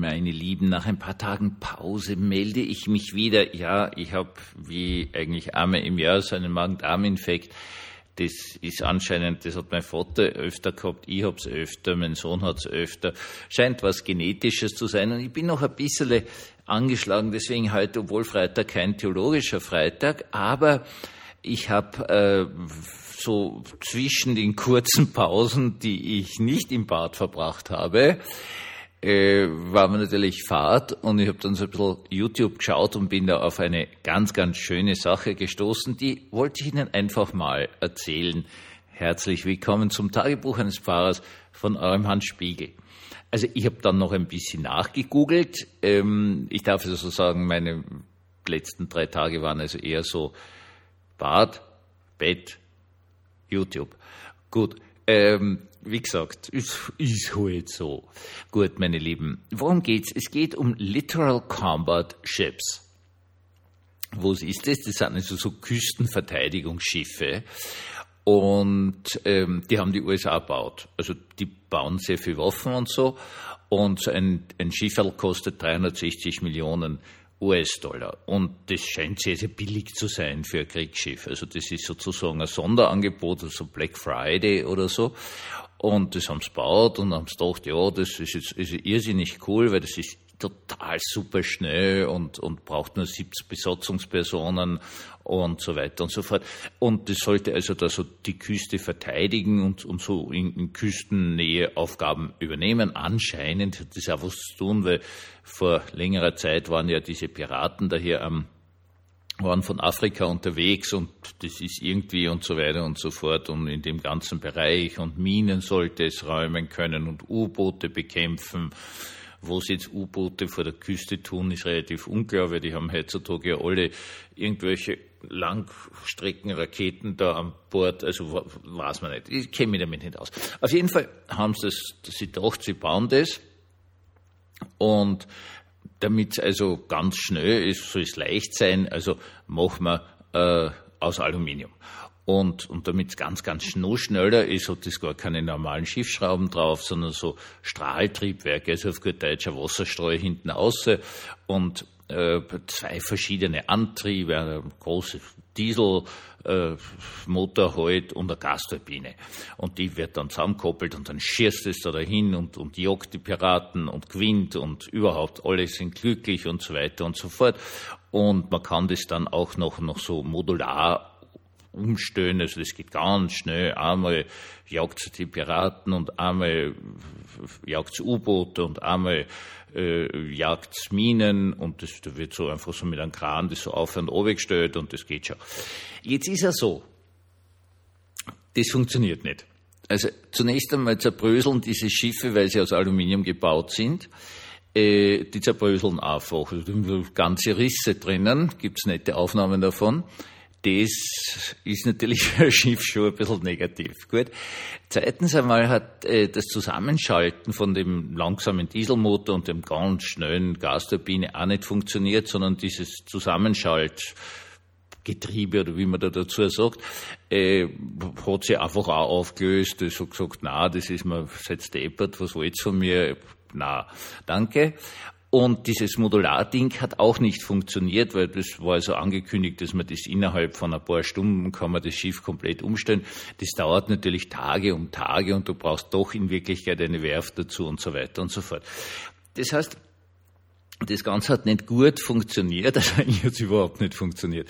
meine Lieben, nach ein paar Tagen Pause melde ich mich wieder. Ja, ich habe wie eigentlich einmal im Jahr so einen Magen-Darm-Infekt. Das ist anscheinend, das hat mein Vater öfter gehabt, ich hab's öfter, mein Sohn hat's öfter. Scheint was Genetisches zu sein. Und ich bin noch ein bisschen angeschlagen, deswegen heute, obwohl Freitag kein theologischer Freitag, aber ich habe äh, so zwischen den kurzen Pausen, die ich nicht im Bad verbracht habe, äh, war mir natürlich Fahrt und ich habe dann so ein bisschen YouTube geschaut und bin da auf eine ganz, ganz schöne Sache gestoßen, die wollte ich Ihnen einfach mal erzählen. Herzlich willkommen zum Tagebuch eines Pfarrers von eurem Hans Spiegel. Also ich habe dann noch ein bisschen nachgegoogelt. Ähm, ich darf also sagen, meine letzten drei Tage waren also eher so Bad, Bett, YouTube. Gut, ähm, wie gesagt, ist, ist halt so. Gut, meine Lieben, worum geht's? Es geht um Literal Combat Ships. Was ist das? Das sind also so Küstenverteidigungsschiffe. Und ähm, die haben die USA gebaut. Also die bauen sehr viel Waffen und so. Und so ein, ein Schifferl kostet 360 Millionen US-Dollar. Und das scheint sehr, sehr billig zu sein für ein Kriegsschiff. Also das ist sozusagen ein Sonderangebot, also Black Friday oder so. Und das haben sie gebaut und haben sie gedacht, ja, das ist jetzt ist irrsinnig cool, weil das ist total super schnell und, und braucht nur 70 Besatzungspersonen und so weiter und so fort. Und das sollte also da so die Küste verteidigen und, und so in, in Küstennähe Aufgaben übernehmen. Anscheinend hat das auch was zu tun, weil vor längerer Zeit waren ja diese Piraten da hier am waren von Afrika unterwegs und das ist irgendwie und so weiter und so fort und in dem ganzen Bereich und Minen sollte es räumen können und U-Boote bekämpfen sie jetzt U-Boote vor der Küste tun, ist relativ unklar, weil die haben heutzutage ja alle irgendwelche Langstreckenraketen da an Bord, also weiß man nicht. Ich kenne mich damit nicht aus. Auf jeden Fall haben sie das, sie gedacht, sie bauen das und damit es also ganz schnell ist, soll es leicht sein, also machen wir äh, aus Aluminium. Und, und damit es ganz, ganz schneller ist, hat es gar keine normalen Schiffsschrauben drauf, sondern so Strahltriebwerke, also auf gut Deutsch ein Wasserstrahl hinten außen und äh, zwei verschiedene Antriebe, eine große Diesel, äh, halt und eine Gasturbine. Und die wird dann zusammengekoppelt und dann schießt es da dahin und, und jagt die Piraten und gewinnt und überhaupt alle sind glücklich und so weiter und so fort. Und man kann das dann auch noch, noch so modular umstellen. Also das geht ganz schnell. Einmal jagt es die Piraten und einmal jagt es U-Boote und einmal äh, jagt es Minen und das da wird so einfach so mit einem Kran das so auf und runter gestellt und das geht schon. Jetzt ist er so. Das funktioniert nicht. Also zunächst einmal zerbröseln diese Schiffe, weil sie aus Aluminium gebaut sind. Äh, die zerbröseln einfach. Also, ganze Risse drinnen, gibt's nette Aufnahmen davon das ist natürlich für ein Schiff schon ein bisschen negativ. Gut. Zweitens einmal hat äh, das Zusammenschalten von dem langsamen Dieselmotor und dem ganz schnellen Gasturbine auch nicht funktioniert, sondern dieses Zusammenschaltgetriebe oder wie man da dazu sagt, äh, hat sich einfach auch aufgelöst. Es hat gesagt, na, das ist mir seit deppert, was wollt von mir? Na, danke. Und dieses Modularding hat auch nicht funktioniert, weil das war also angekündigt, dass man das innerhalb von ein paar Stunden kann man das Schiff komplett umstellen. Das dauert natürlich Tage um Tage und du brauchst doch in Wirklichkeit eine Werft dazu und so weiter und so fort. Das heißt, das Ganze hat nicht gut funktioniert, also eigentlich hat es überhaupt nicht funktioniert.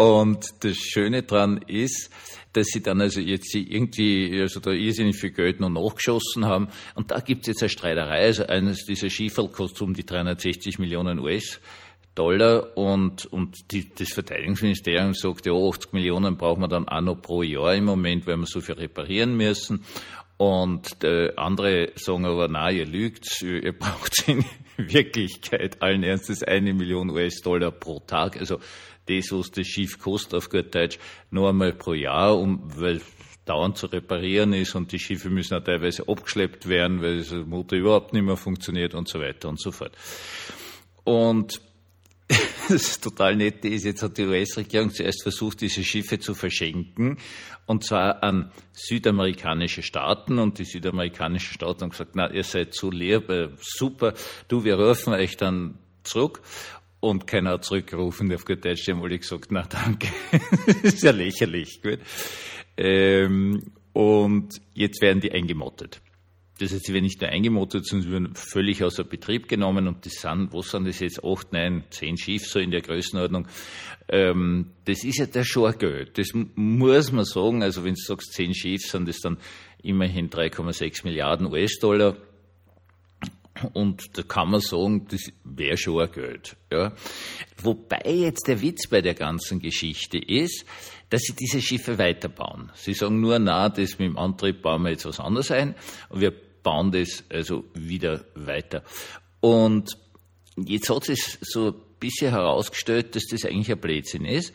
Und das Schöne dran ist, dass sie dann also jetzt irgendwie, also da irrsinnig viel Geld noch nachgeschossen haben. Und da gibt es jetzt eine Streiterei. Also eines dieser Schieferl kostet um die 360 Millionen US. Dollar und, und die, das Verteidigungsministerium sagt, ja, 80 Millionen brauchen wir dann auch noch pro Jahr im Moment, weil wir so viel reparieren müssen. Und äh, andere sagen aber, na, ihr lügt, ihr braucht in Wirklichkeit allen Ernstes eine Million US-Dollar pro Tag. Also das, was das Schiff kostet, auf gut Deutsch, nur einmal pro Jahr, um, weil dauernd zu reparieren ist und die Schiffe müssen auch teilweise abgeschleppt werden, weil der Motor überhaupt nicht mehr funktioniert und so weiter und so fort. Und das total nett ist, jetzt hat die US-Regierung zuerst versucht, diese Schiffe zu verschenken, und zwar an südamerikanische Staaten. Und die südamerikanischen Staaten haben gesagt, na, ihr seid so lieb, äh, super, du, wir rufen euch dann zurück. Und keiner hat zurückgerufen, auf gut Deutsch, haben alle gesagt, na danke, das ist ja lächerlich. Gut. Ähm, und jetzt werden die eingemottet. Das heißt, sie werden nicht nur eingemottet, sondern sie werden völlig außer Betrieb genommen und das sind, wo sind das jetzt, acht, neun, zehn Schiff so in der Größenordnung. Ähm, das ist ja der Schorgeld. Das muss man sagen. Also wenn du sagst, zehn Schiff, sind das dann immerhin 3,6 Milliarden US-Dollar. Und da kann man sagen, das wäre schon ein Geld. Ja. Wobei jetzt der Witz bei der ganzen Geschichte ist, dass sie diese Schiffe weiterbauen. Sie sagen nur, na, das mit dem Antrieb bauen wir jetzt was anderes ein und wir bauen das also wieder weiter. Und jetzt hat sich so ein bisschen herausgestellt, dass das eigentlich ein Blödsinn ist,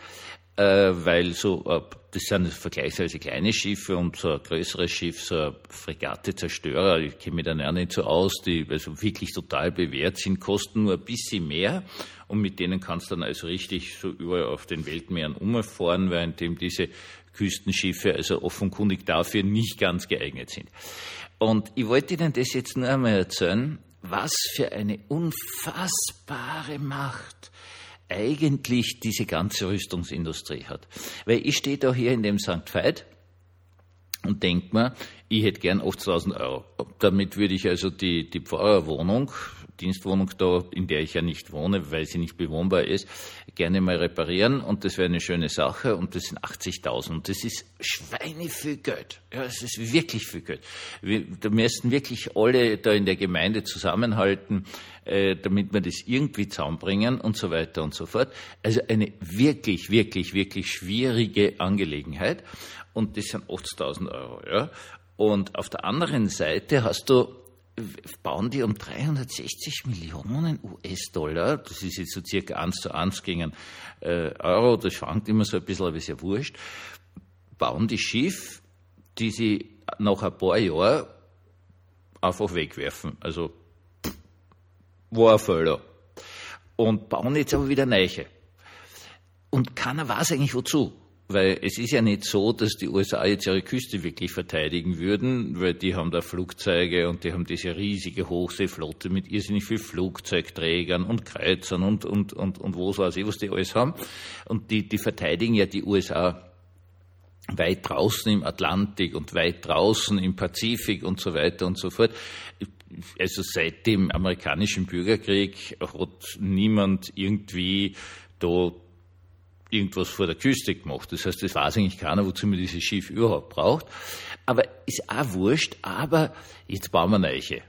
weil so, äh, das sind vergleichsweise kleine Schiffe und so ein größeres Schiff, so ein Fregatte-Zerstörer, ich kenne mich da ja nicht so aus, die also wirklich total bewährt sind, kosten nur ein bisschen mehr und mit denen kannst du dann also richtig so überall auf den Weltmeeren umfahren, während diese Küstenschiffe also offenkundig dafür nicht ganz geeignet sind. Und ich wollte Ihnen das jetzt nur einmal erzählen, was für eine unfassbare Macht eigentlich diese ganze Rüstungsindustrie hat. Weil ich stehe da hier in dem St. Veit und denke mir, ich hätte gern 80.000 Euro. Damit würde ich also die, die Pfarrerwohnung, Dienstwohnung da, in der ich ja nicht wohne, weil sie nicht bewohnbar ist, gerne mal reparieren und das wäre eine schöne Sache und das sind 80.000 und das ist Schweine viel Geld. Ja, es ist wirklich viel Geld. Wir, da müssten wirklich alle da in der Gemeinde zusammenhalten, äh, damit wir das irgendwie zusammenbringen und so weiter und so fort. Also eine wirklich, wirklich, wirklich schwierige Angelegenheit und das sind 80.000 Euro. Ja. Und auf der anderen Seite hast du bauen die um 360 Millionen US-Dollar, das ist jetzt so circa eins zu eins gegen äh, Euro, das schwankt immer so ein bisschen, aber ist ja wurscht, bauen die Schiff, die sie nach ein paar Jahren einfach wegwerfen. Also war ein Fehler. Und bauen jetzt aber wieder Neiche. Und keiner weiß eigentlich wozu. Weil es ist ja nicht so, dass die USA jetzt ihre Küste wirklich verteidigen würden, weil die haben da Flugzeuge und die haben diese riesige Hochseeflotte mit irrsinnig viel Flugzeugträgern und Kreuzern und, und, und, und wo weiß ich, was die alles haben. Und die, die verteidigen ja die USA weit draußen im Atlantik und weit draußen im Pazifik und so weiter und so fort. Also seit dem amerikanischen Bürgerkrieg hat niemand irgendwie da irgendwas vor der Küste gemacht. Das heißt, das weiß eigentlich keiner, wozu man dieses Schiff überhaupt braucht. Aber ist auch wurscht, aber jetzt bauen wir Neiche.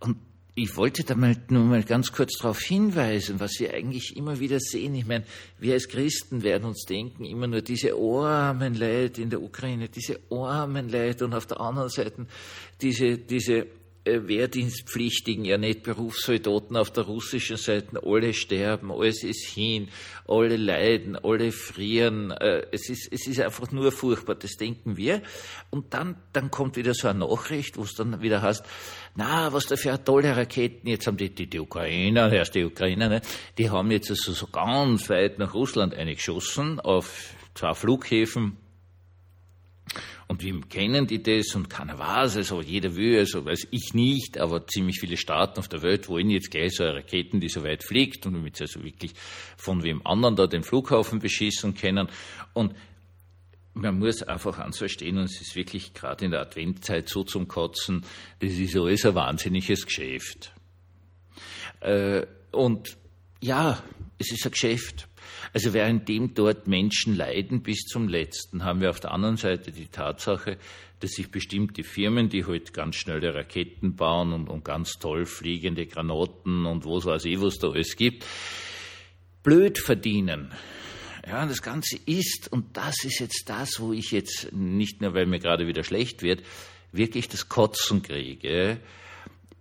Und ich wollte da mal nur mal ganz kurz darauf hinweisen, was wir eigentlich immer wieder sehen. Ich meine, wir als Christen werden uns denken, immer nur diese armen Leute in der Ukraine, diese armen Leute und auf der anderen Seite diese, diese Wehrdienstpflichtigen, ja nicht Berufssoldaten auf der russischen Seite, alle sterben, alles ist hin, alle leiden, alle frieren. Äh, es ist, es ist einfach nur furchtbar, das denken wir. Und dann, dann kommt wieder so eine Nachricht, wo es dann wieder heißt, na, was da für tolle Raketen, jetzt haben die, die, die Ukrainer, erst die Ukrainer, ne, die haben jetzt also so ganz weit nach Russland eingeschossen, auf zwei Flughäfen, und wie kennen die das? Und keiner weiß es, aber jeder will es, also weiß ich nicht, aber ziemlich viele Staaten auf der Welt wollen jetzt gleich so eine Raketen, die so weit fliegt und damit sie also wirklich von wem anderen da den Flughafen beschießen können. Und man muss einfach eins verstehen, und es ist wirklich gerade in der Adventzeit so zum Kotzen, das ist alles ein wahnsinniges Geschäft. Äh, und ja, es ist ein Geschäft. Also währenddem dort Menschen leiden bis zum Letzten, haben wir auf der anderen Seite die Tatsache, dass sich bestimmte Firmen, die heute halt ganz schnelle Raketen bauen und, und ganz toll fliegende Granaten und was weiß ich, was da alles gibt, blöd verdienen. Ja, das Ganze ist, und das ist jetzt das, wo ich jetzt nicht nur, weil mir gerade wieder schlecht wird, wirklich das Kotzen kriege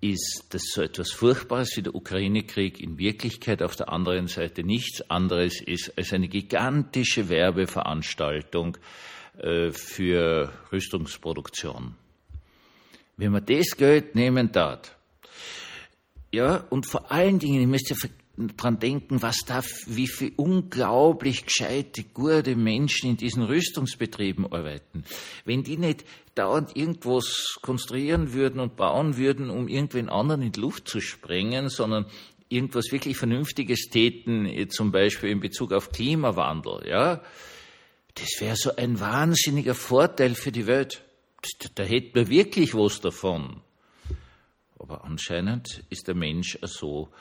ist, dass so etwas Furchtbares wie der Ukraine-Krieg in Wirklichkeit auf der anderen Seite nichts anderes ist als eine gigantische Werbeveranstaltung äh, für Rüstungsproduktion. Wenn man das Geld nehmen darf, ja, und vor allen Dingen, ihr müsst ja dran denken, was da, wie viele unglaublich gescheite, gute Menschen in diesen Rüstungsbetrieben arbeiten. Wenn die nicht dauernd irgendwas konstruieren würden und bauen würden, um irgendwen anderen in die Luft zu sprengen, sondern irgendwas wirklich Vernünftiges täten, zum Beispiel in Bezug auf Klimawandel, ja, das wäre so ein wahnsinniger Vorteil für die Welt. Da hätten wir wirklich was davon. Aber anscheinend ist der Mensch so, dass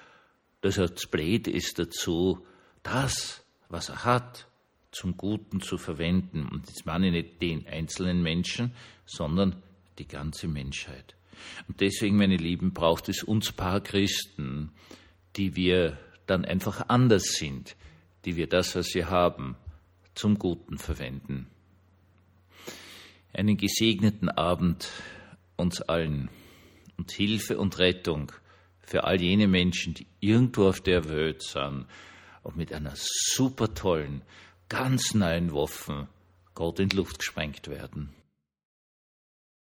er zu blöd ist dazu, das, was er hat, zum Guten zu verwenden. Und jetzt meine ich nicht den einzelnen Menschen, sondern die ganze Menschheit. Und deswegen, meine Lieben, braucht es uns paar Christen, die wir dann einfach anders sind, die wir das, was wir haben, zum Guten verwenden. Einen gesegneten Abend uns allen und Hilfe und Rettung für all jene Menschen, die irgendwo auf der Welt sind und mit einer super tollen, ganz neuen Waffe Gott in die Luft gesprengt werden.